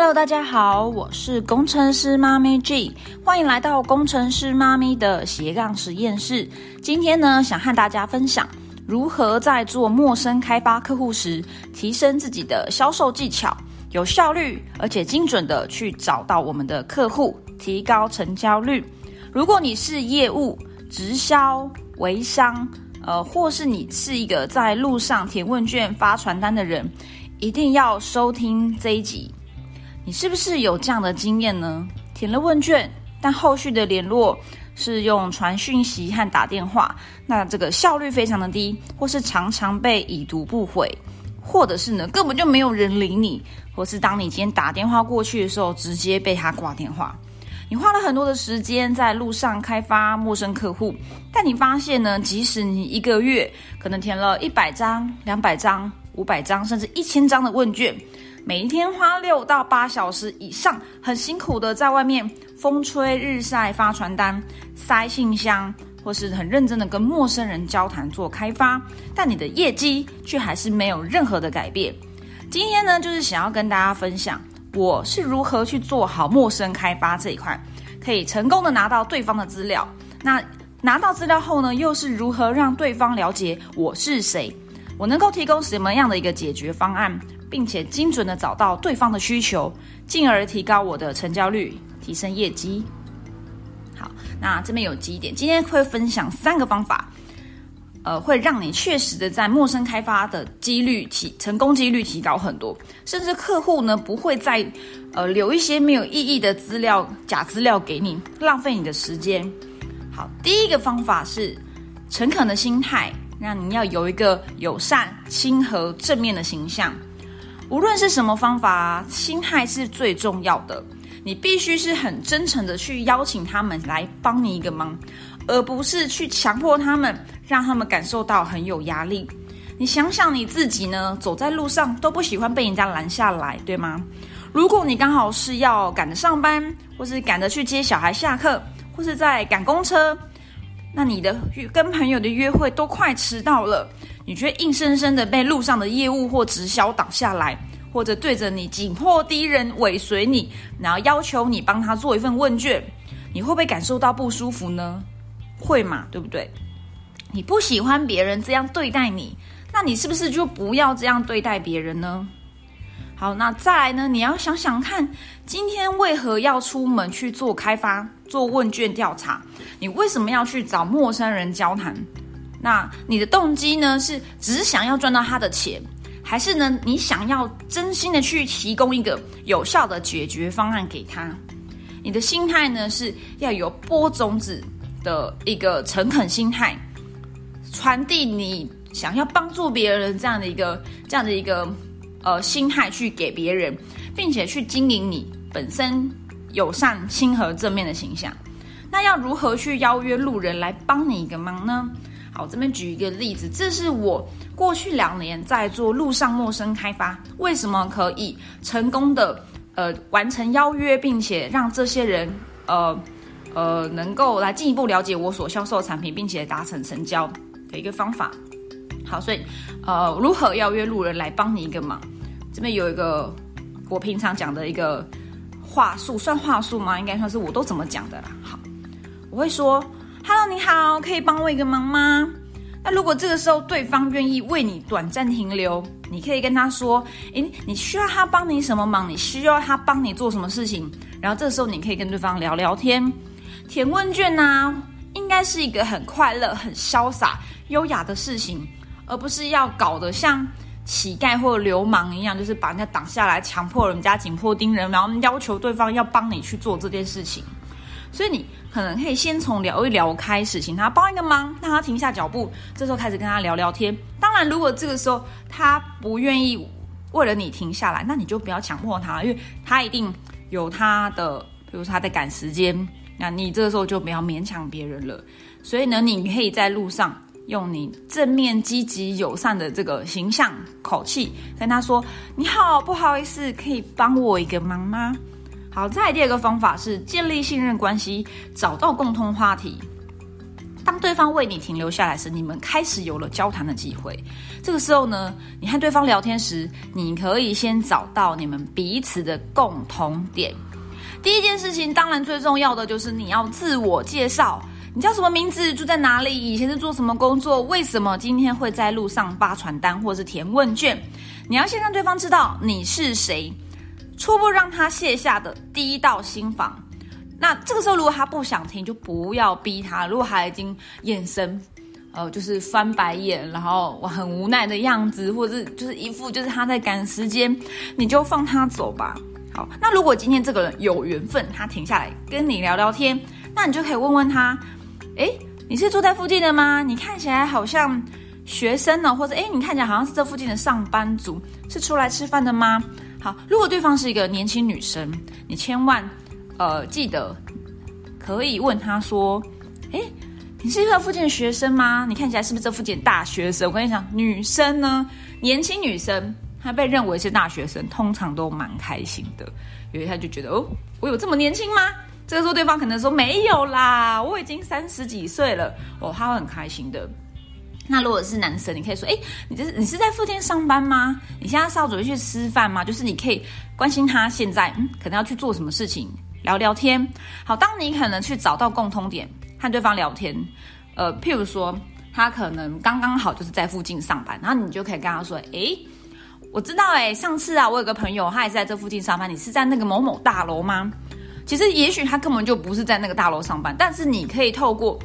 Hello，大家好，我是工程师妈咪 G，欢迎来到工程师妈咪的斜杠实验室。今天呢，想和大家分享如何在做陌生开发客户时，提升自己的销售技巧，有效率而且精准的去找到我们的客户，提高成交率。如果你是业务、直销、微商，呃，或是你是一个在路上填问卷、发传单的人，一定要收听这一集。你是不是有这样的经验呢？填了问卷，但后续的联络是用传讯息和打电话，那这个效率非常的低，或是常常被已读不回，或者是呢根本就没有人理你，或是当你今天打电话过去的时候，直接被他挂电话。你花了很多的时间在路上开发陌生客户，但你发现呢，即使你一个月可能填了一百张、两百张、五百张，甚至一千张的问卷。每一天花六到八小时以上，很辛苦的在外面风吹日晒发传单、塞信箱，或是很认真的跟陌生人交谈做开发，但你的业绩却还是没有任何的改变。今天呢，就是想要跟大家分享我是如何去做好陌生开发这一块，可以成功的拿到对方的资料。那拿到资料后呢，又是如何让对方了解我是谁？我能够提供什么样的一个解决方案？并且精准的找到对方的需求，进而提高我的成交率，提升业绩。好，那这边有几点，今天会分享三个方法，呃，会让你确实的在陌生开发的几率提成功几率提高很多，甚至客户呢不会再呃留一些没有意义的资料假资料给你，浪费你的时间。好，第一个方法是诚恳的心态，让你要有一个友善、亲和、正面的形象。无论是什么方法，心态是最重要的。你必须是很真诚的去邀请他们来帮你一个忙，而不是去强迫他们，让他们感受到很有压力。你想想你自己呢，走在路上都不喜欢被人家拦下来，对吗？如果你刚好是要赶着上班，或是赶着去接小孩下课，或是在赶公车，那你的跟朋友的约会都快迟到了。你却硬生生的被路上的业务或直销挡下来，或者对着你紧迫敌人尾随你，然后要求你帮他做一份问卷，你会不会感受到不舒服呢？会嘛，对不对？你不喜欢别人这样对待你，那你是不是就不要这样对待别人呢？好，那再来呢？你要想想看，今天为何要出门去做开发、做问卷调查？你为什么要去找陌生人交谈？那你的动机呢？是只想要赚到他的钱，还是呢？你想要真心的去提供一个有效的解决方案给他？你的心态呢？是要有播种子的一个诚恳心态，传递你想要帮助别人这样的一个这样的一个呃心态去给别人，并且去经营你本身友善、亲和、正面的形象。那要如何去邀约路人来帮你一个忙呢？好，这边举一个例子，这是我过去两年在做路上陌生开发，为什么可以成功的呃完成邀约，并且让这些人呃呃能够来进一步了解我所销售的产品，并且达成成交的一个方法。好，所以呃如何邀约路人来帮你一个忙？这边有一个我平常讲的一个话术，算话术吗？应该算是我都怎么讲的啦。好，我会说。Hello，你好，可以帮我一个忙吗？那如果这个时候对方愿意为你短暂停留，你可以跟他说：“诶，你需要他帮你什么忙？你需要他帮你做什么事情？”然后这时候你可以跟对方聊聊天，填问卷呐，应该是一个很快乐、很潇洒、优雅的事情，而不是要搞得像乞丐或流氓一样，就是把人家挡下来，强迫人家紧迫盯人，然后要求对方要帮你去做这件事情。所以你可能可以先从聊一聊开始，请他帮一个忙，让他停下脚步，这时候开始跟他聊聊天。当然，如果这个时候他不愿意为了你停下来，那你就不要强迫他，因为他一定有他的，比如说他在赶时间，那你这个时候就不要勉强别人了。所以呢，你可以在路上用你正面、积极、友善的这个形象口气跟他说：“你好，不好意思，可以帮我一个忙吗？”好，再第二个方法是建立信任关系，找到共通话题。当对方为你停留下来时，你们开始有了交谈的机会。这个时候呢，你和对方聊天时，你可以先找到你们彼此的共同点。第一件事情，当然最重要的就是你要自我介绍。你叫什么名字？住在哪里？以前是做什么工作？为什么今天会在路上发传单或是填问卷？你要先让对方知道你是谁，初步让他卸下的第一道心防。那这个时候，如果他不想听，就不要逼他。如果他已经眼神，呃，就是翻白眼，然后我很无奈的样子，或者是就是一副就是他在赶时间，你就放他走吧。好，那如果今天这个人有缘分，他停下来跟你聊聊天，那你就可以问问他：哎，你是住在附近的吗？你看起来好像学生呢，或者哎，你看起来好像是这附近的上班族，是出来吃饭的吗？好，如果对方是一个年轻女生，你千万。呃，记得可以问她说：“哎，你是这附近的学生吗？你看起来是不是这附近大学生？”我跟你讲，女生呢，年轻女生，她被认为是大学生，通常都蛮开心的，因为她就觉得哦，我有这么年轻吗？这个时候对方可能说没有啦，我已经三十几岁了，哦，她会很开心的。那如果是男生，你可以说：“哎，你这是你是在附近上班吗？你现在是要准备去吃饭吗？”就是你可以关心他现在嗯，可能要去做什么事情。聊聊天，好。当你可能去找到共通点和对方聊天，呃，譬如说他可能刚刚好就是在附近上班，然后你就可以跟他说：“诶，我知道，哎，上次啊，我有个朋友，他也是在这附近上班。你是在那个某某大楼吗？其实也许他根本就不是在那个大楼上班，但是你可以透过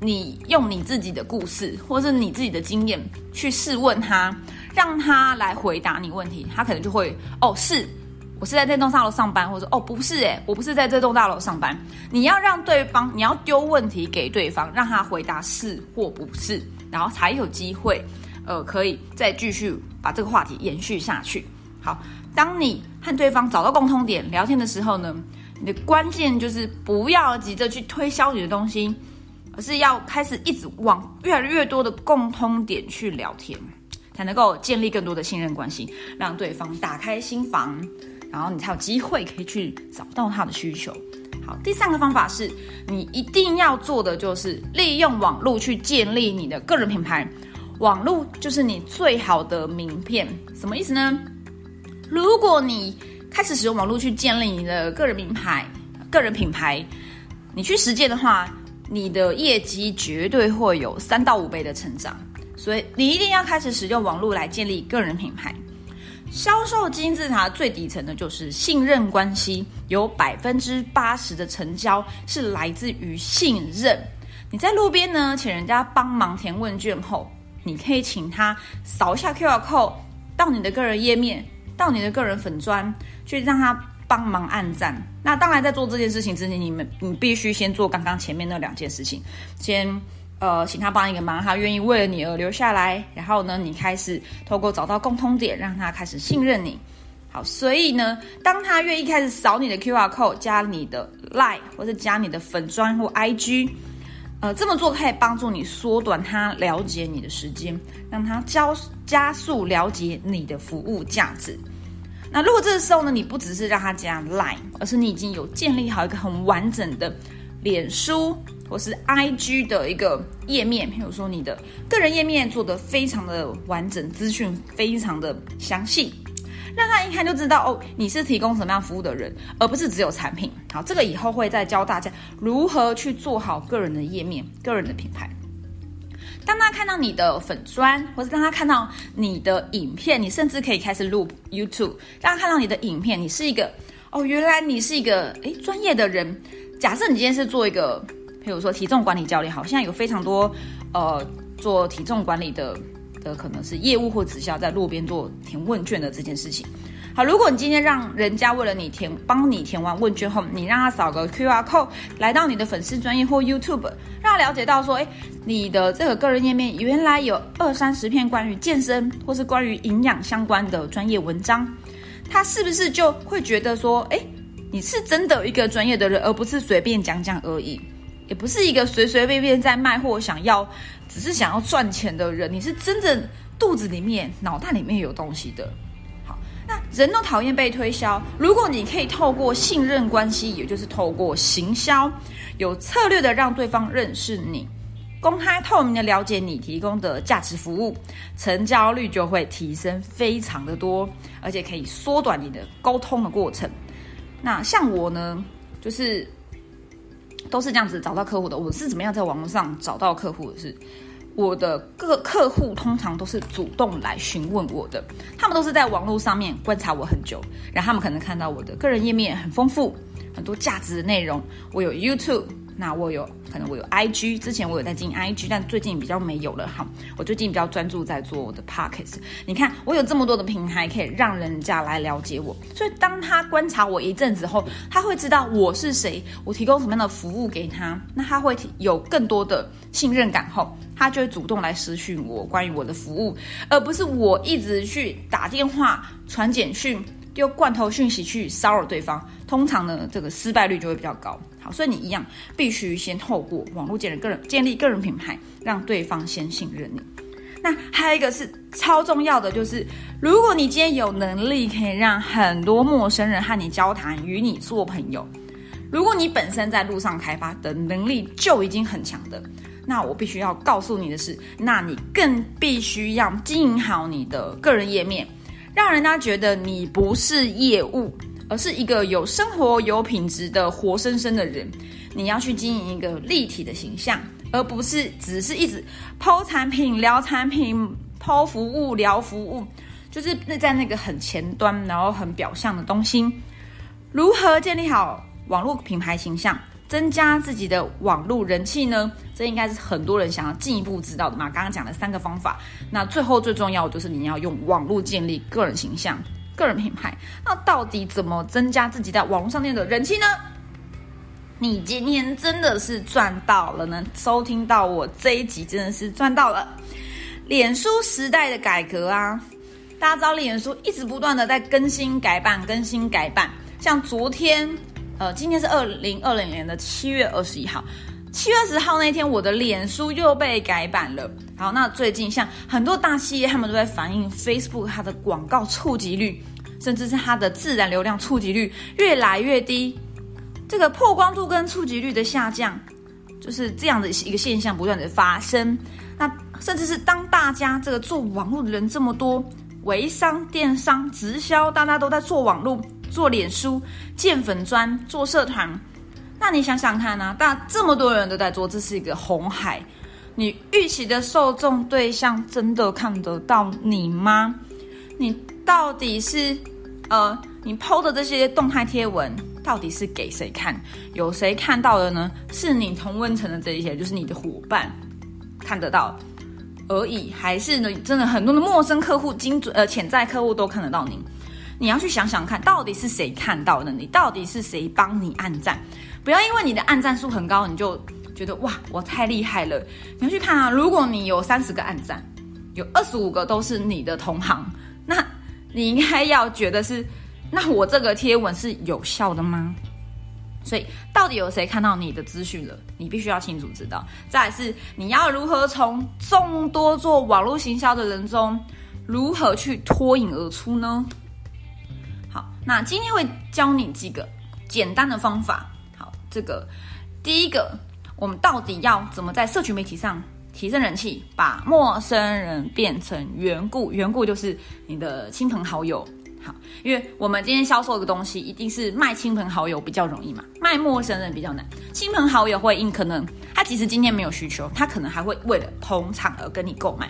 你用你自己的故事或是你自己的经验去试问他，让他来回答你问题，他可能就会哦是。”我是在这栋大楼上班，或者哦不是诶，我不是在这栋大楼上班。你要让对方，你要丢问题给对方，让他回答是或不是，然后才有机会，呃，可以再继续把这个话题延续下去。好，当你和对方找到共通点聊天的时候呢，你的关键就是不要急着去推销你的东西，而是要开始一直往越来越多的共通点去聊天，才能够建立更多的信任关系，让对方打开心房。然后你才有机会可以去找到他的需求。好，第三个方法是你一定要做的就是利用网络去建立你的个人品牌。网络就是你最好的名片。什么意思呢？如果你开始使用网络去建立你的个人名牌、个人品牌，你去实践的话，你的业绩绝对会有三到五倍的成长。所以你一定要开始使用网络来建立个人品牌。销售金字塔最底层的就是信任关系，有百分之八十的成交是来自于信任。你在路边呢，请人家帮忙填问卷后，你可以请他扫一下 QR code 到你的个人页面，到你的个人粉砖，去让他帮忙按赞。那当然，在做这件事情之前，你们你必须先做刚刚前面那两件事情，先。呃，请他帮一个忙，他愿意为了你而留下来。然后呢，你开始透过找到共通点，让他开始信任你。好，所以呢，当他愿意开始扫你的 QR code，加你的 Line 或者加你的粉砖或 IG，呃，这么做可以帮助你缩短他了解你的时间，让他加加速了解你的服务价值。那如果这个时候呢，你不只是让他加 Line，而是你已经有建立好一个很完整的脸书。或是 I G 的一个页面，譬如说你的个人页面做的非常的完整，资讯非常的详细，让他一看就知道哦，你是提供什么样服务的人，而不是只有产品。好，这个以后会再教大家如何去做好个人的页面、个人的品牌。当他看到你的粉砖，或者当他看到你的影片，你甚至可以开始录 YouTube，让他看到你的影片，你是一个哦，原来你是一个诶专业的人。假设你今天是做一个。譬如说体重管理教练，好，现在有非常多，呃，做体重管理的的可能是业务或直销，在路边做填问卷的这件事情。好，如果你今天让人家为了你填，帮你填完问卷后，你让他扫个 QR code 来到你的粉丝专业或 YouTube，让他了解到说，哎，你的这个个人页面原来有二三十篇关于健身或是关于营养相关的专业文章，他是不是就会觉得说，哎，你是真的一个专业的人，而不是随便讲讲而已。也不是一个随随便便在卖货、想要只是想要赚钱的人，你是真正肚子里面、脑袋里面有东西的。那人都讨厌被推销，如果你可以透过信任关系，也就是透过行销，有策略的让对方认识你，公开透明的了解你提供的价值服务，成交率就会提升非常的多，而且可以缩短你的沟通的过程。那像我呢，就是都是这样子找到客户的。我是怎么样在网络上找到客户的？是我的各客户通常都是主动来询问我的，他们都是在网络上面观察我很久，然后他们可能看到我的个人页面很丰富，很多价值的内容，我有 YouTube。那我有可能我有 IG，之前我有在经营 IG，但最近比较没有了哈。我最近比较专注在做我的 Pockets。你看我有这么多的平台可以让人家来了解我，所以当他观察我一阵子后，他会知道我是谁，我提供什么样的服务给他，那他会有更多的信任感后，他就会主动来私讯我关于我的服务，而不是我一直去打电话、传简讯。丢罐头讯息去骚扰对方，通常呢，这个失败率就会比较高。好，所以你一样必须先透过网络建立个人建立个人品牌，让对方先信任你。那还有一个是超重要的，就是如果你今天有能力可以让很多陌生人和你交谈，与你做朋友，如果你本身在路上开发的能力就已经很强的，那我必须要告诉你的是，那你更必须要经营好你的个人页面。让人家觉得你不是业务，而是一个有生活、有品质的活生生的人。你要去经营一个立体的形象，而不是只是一直抛产品、聊产品、抛服务、聊服务，就是那在那个很前端，然后很表象的东西。如何建立好网络品牌形象？增加自己的网络人气呢？这应该是很多人想要进一步知道的嘛。刚刚讲了三个方法，那最后最重要的就是你要用网络建立个人形象、个人品牌。那到底怎么增加自己在网络上面的人气呢？你今天真的是赚到了呢！收听到我这一集真的是赚到了。脸书时代的改革啊，大家知道脸书一直不断的在更新改版、更新改版，像昨天。呃，今天是二零二零年的七月二十一号，七月二十号那天，我的脸书又被改版了。好，那最近像很多大企业，他们都在反映 Facebook 它的广告触及率，甚至是它的自然流量触及率越来越低，这个曝光度跟触及率的下降，就是这样的一个现象不断的发生。那甚至是当大家这个做网络的人这么多，微商、电商、直销，大家都在做网络。做脸书、建粉砖、做社团，那你想想看呢？大这么多人都在做，这是一个红海。你预期的受众对象真的看得到你吗？你到底是呃，你抛的这些动态贴文到底是给谁看？有谁看到的呢？是你同温层的这一些，就是你的伙伴看得到而已，还是呢？真的很多的陌生客户、精准呃潜在客户都看得到你？你要去想想看，到底是谁看到的？你到底是谁帮你按赞？不要因为你的按赞数很高，你就觉得哇，我太厉害了。你要去看啊，如果你有三十个按赞，有二十五个都是你的同行，那你应该要觉得是，那我这个贴文是有效的吗？所以，到底有谁看到你的资讯了？你必须要清楚知道。再是，你要如何从众多做网络行销的人中，如何去脱颖而出呢？好那今天会教你几个简单的方法。好，这个第一个，我们到底要怎么在社群媒体上提升人气，把陌生人变成缘故？缘故就是你的亲朋好友。好，因为我们今天销售一个东西，一定是卖亲朋好友比较容易嘛，卖陌生人比较难。亲朋好友会因可能他其实今天没有需求，他可能还会为了捧场而跟你购买。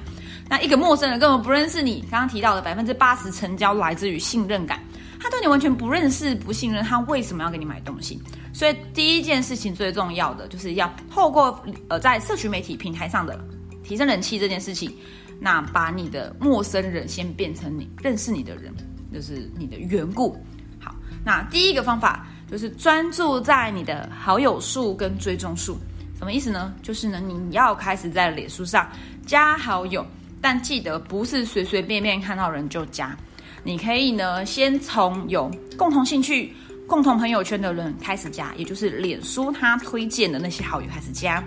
那一个陌生人根本不认识你，刚刚提到的百分之八十成交来自于信任感。他对你完全不认识、不信任，他为什么要给你买东西？所以第一件事情最重要的就是要透过呃在社群媒体平台上的提升人气这件事情，那把你的陌生人先变成你认识你的人，就是你的缘故。好，那第一个方法就是专注在你的好友数跟追踪数，什么意思呢？就是呢你要开始在脸书上加好友，但记得不是随随便便看到人就加。你可以呢，先从有共同兴趣、共同朋友圈的人开始加，也就是脸书他推荐的那些好友开始加。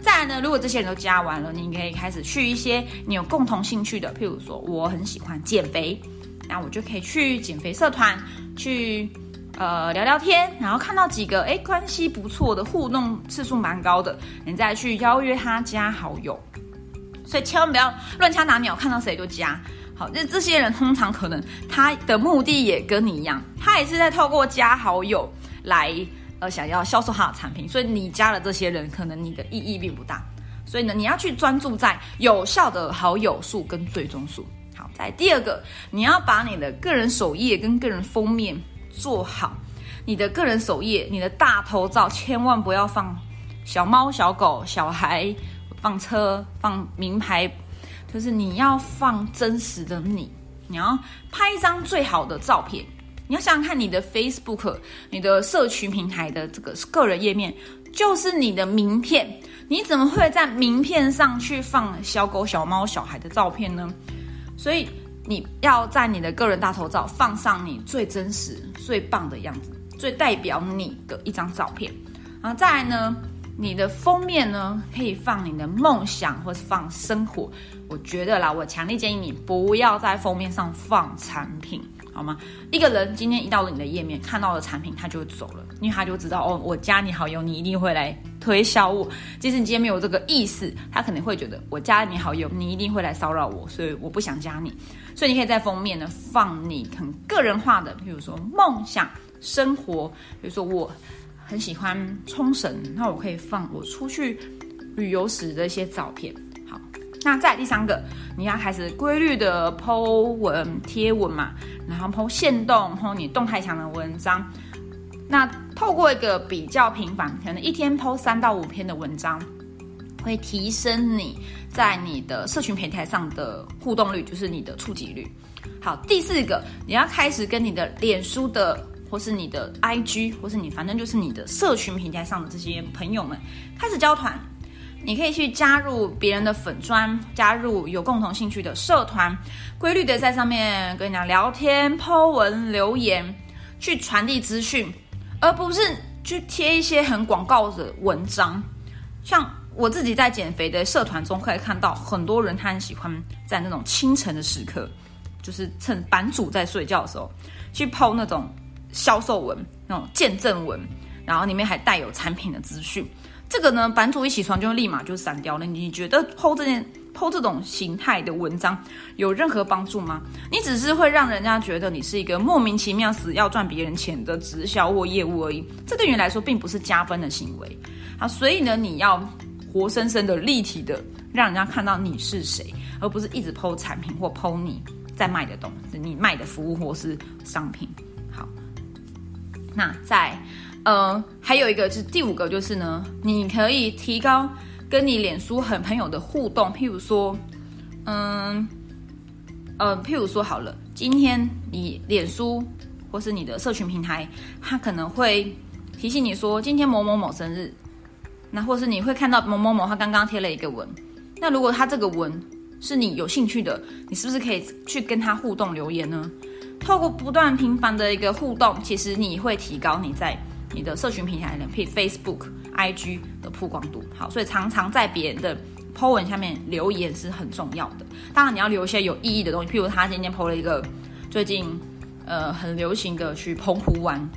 再来呢，如果这些人都加完了，你可以开始去一些你有共同兴趣的，譬如说我很喜欢减肥，那我就可以去减肥社团，去呃聊聊天，然后看到几个哎关系不错的，互动次数蛮高的，你再去邀约他加好友。所以千万不要乱枪打鸟，看到谁就加。好，那这些人通常可能他的目的也跟你一样，他也是在透过加好友来呃想要销售他的产品。所以你加了这些人，可能你的意义并不大。所以呢，你要去专注在有效的好友数跟最终数。好，在第二个，你要把你的个人首页跟个人封面做好。你的个人首页，你的大头照千万不要放小猫、小狗、小孩，放车、放名牌，就是你要放真实的你。你要拍一张最好的照片。你要想想看，你的 Facebook、你的社群平台的这个个人页面，就是你的名片。你怎么会在名片上去放小狗、小猫、小孩的照片呢？所以你要在你的个人大头照放上你最真实、最棒的样子，最代表你的一张照片。然后再来呢，你的封面呢可以放你的梦想，或是放生活。我觉得啦，我强烈建议你不要在封面上放产品。好吗？一个人今天一到了你的页面，看到了产品，他就走了，因为他就知道哦，我加你好友，你一定会来推销我。即使你今天没有这个意思，他可能会觉得我加你好友，你一定会来骚扰我，所以我不想加你。所以你可以在封面呢放你很个人化的，比如说梦想、生活，比如说我很喜欢冲绳，那我可以放我出去旅游时的一些照片。好，那再第三个，你要开始规律的剖文贴文嘛。然后抛线动，抛你动态墙的文章。那透过一个比较频繁，可能一天抛三到五篇的文章，会提升你在你的社群平台上的互动率，就是你的触及率。好，第四个，你要开始跟你的脸书的，或是你的 IG，或是你反正就是你的社群平台上的这些朋友们开始交团。你可以去加入别人的粉砖，加入有共同兴趣的社团，规律的在上面跟人家聊天、抛文、留言，去传递资讯，而不是去贴一些很广告的文章。像我自己在减肥的社团中，可以看到很多人他很喜欢在那种清晨的时刻，就是趁版主在睡觉的时候，去抛那种销售文、那种见证文，然后里面还带有产品的资讯。这个呢，版主一起床就立马就删掉了。你觉得剖这件剖这种形态的文章有任何帮助吗？你只是会让人家觉得你是一个莫名其妙死要赚别人钱的直销或业务而已。这对你来说并不是加分的行为。好，所以呢，你要活生生的、立体的，让人家看到你是谁，而不是一直剖产品或剖你在卖的东西，你卖的服务或是商品。那在。呃，还有一个就是第五个，就是呢，你可以提高跟你脸书很朋友的互动。譬如说，嗯，呃，譬如说好了，今天你脸书或是你的社群平台，它可能会提醒你说今天某某某生日，那或是你会看到某某某他刚刚贴了一个文，那如果他这个文是你有兴趣的，你是不是可以去跟他互动留言呢？透过不断频繁的一个互动，其实你会提高你在。你的社群平台的，譬如 Facebook、IG 的曝光度好，所以常常在别人的 po 文下面留言是很重要的。当然，你要留一些有意义的东西，譬如他今天 po 了一个最近呃很流行的去澎湖玩，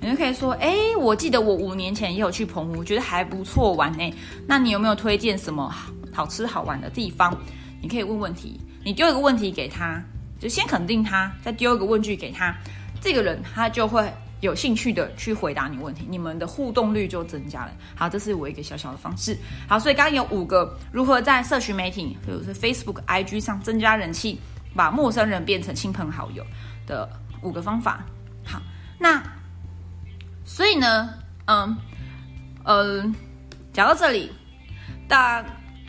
你就可以说：哎，我记得我五年前也有去澎湖，觉得还不错玩呢。那你有没有推荐什么好吃好玩的地方？你可以问问题，你丢一个问题给他，就先肯定他，再丢一个问句给他，这个人他就会。有兴趣的去回答你问题，你们的互动率就增加了。好，这是我一个小小的方式。好，所以刚刚有五个如何在社群媒体，比如说 Facebook、IG 上增加人气，把陌生人变成亲朋好友的五个方法。好，那所以呢，嗯，呃，讲到这里，大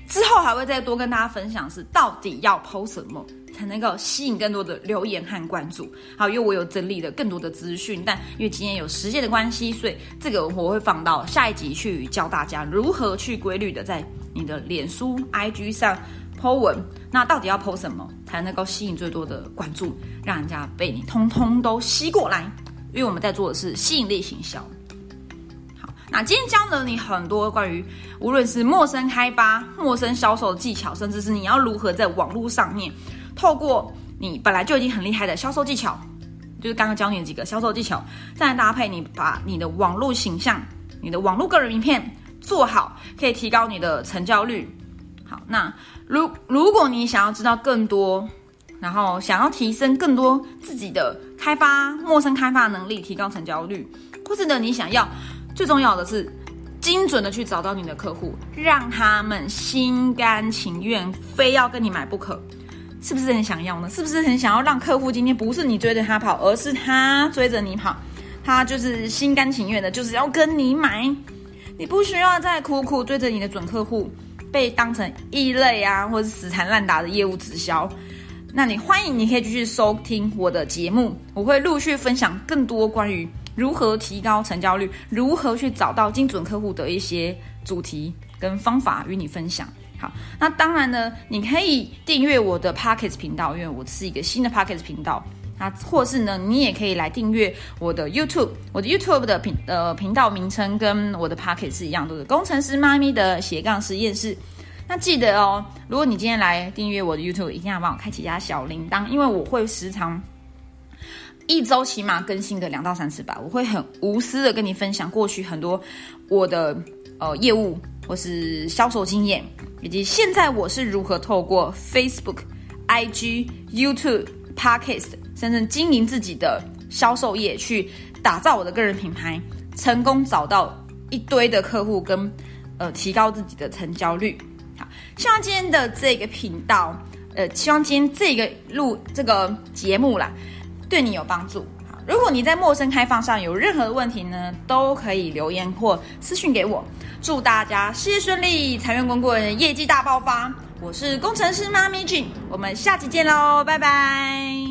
之后还会再多跟大家分享是到底要 PO 什么。才能够吸引更多的留言和关注。好，因为我有整理了更多的资讯，但因为今天有时间的关系，所以这个我会放到下一集去教大家如何去规律的在你的脸书、IG 上 po 文。那到底要 po 什么才能够吸引最多的关注，让人家被你通通都吸过来？因为我们在做的是吸引力行销。好，那今天教了你很多关于无论是陌生开发、陌生销售的技巧，甚至是你要如何在网络上面。透过你本来就已经很厉害的销售技巧，就是刚刚教你的几个销售技巧，再搭配你把你的网络形象、你的网络个人名片做好，可以提高你的成交率。好，那如如果你想要知道更多，然后想要提升更多自己的开发、陌生开发能力，提高成交率，或是呢你想要最重要的是精准的去找到你的客户，让他们心甘情愿非要跟你买不可。是不是很想要呢？是不是很想要让客户今天不是你追着他跑，而是他追着你跑？他就是心甘情愿的，就是要跟你买。你不需要再苦苦追着你的准客户，被当成异类啊，或者死缠烂打的业务直销。那你欢迎，你可以继续收听我的节目，我会陆续分享更多关于如何提高成交率、如何去找到精准客户的一些主题跟方法与你分享。好，那当然呢，你可以订阅我的 Pockets 频道，因为我是一个新的 Pockets 频道。那或是呢，你也可以来订阅我的 YouTube，我的 YouTube 的频呃频道名称跟我的 Pockets 是一样，都是工程师妈咪的斜杠实验室。那记得哦，如果你今天来订阅我的 YouTube，一定要帮我开启一下小铃铛，因为我会时常一周起码更新个两到三次吧，我会很无私的跟你分享过去很多我的呃业务或是销售经验。以及现在我是如何透过 Facebook、IG、YouTube、Podcast，真正经营自己的销售业，去打造我的个人品牌，成功找到一堆的客户，跟呃提高自己的成交率。好，希望今天的这个频道，呃，希望今天这个录这个节目啦，对你有帮助。如果你在陌生开放上有任何的问题呢，都可以留言或私信给我。祝大家事业顺利，财源滚滚，业绩大爆发！我是工程师妈咪俊，我们下期见喽，拜拜。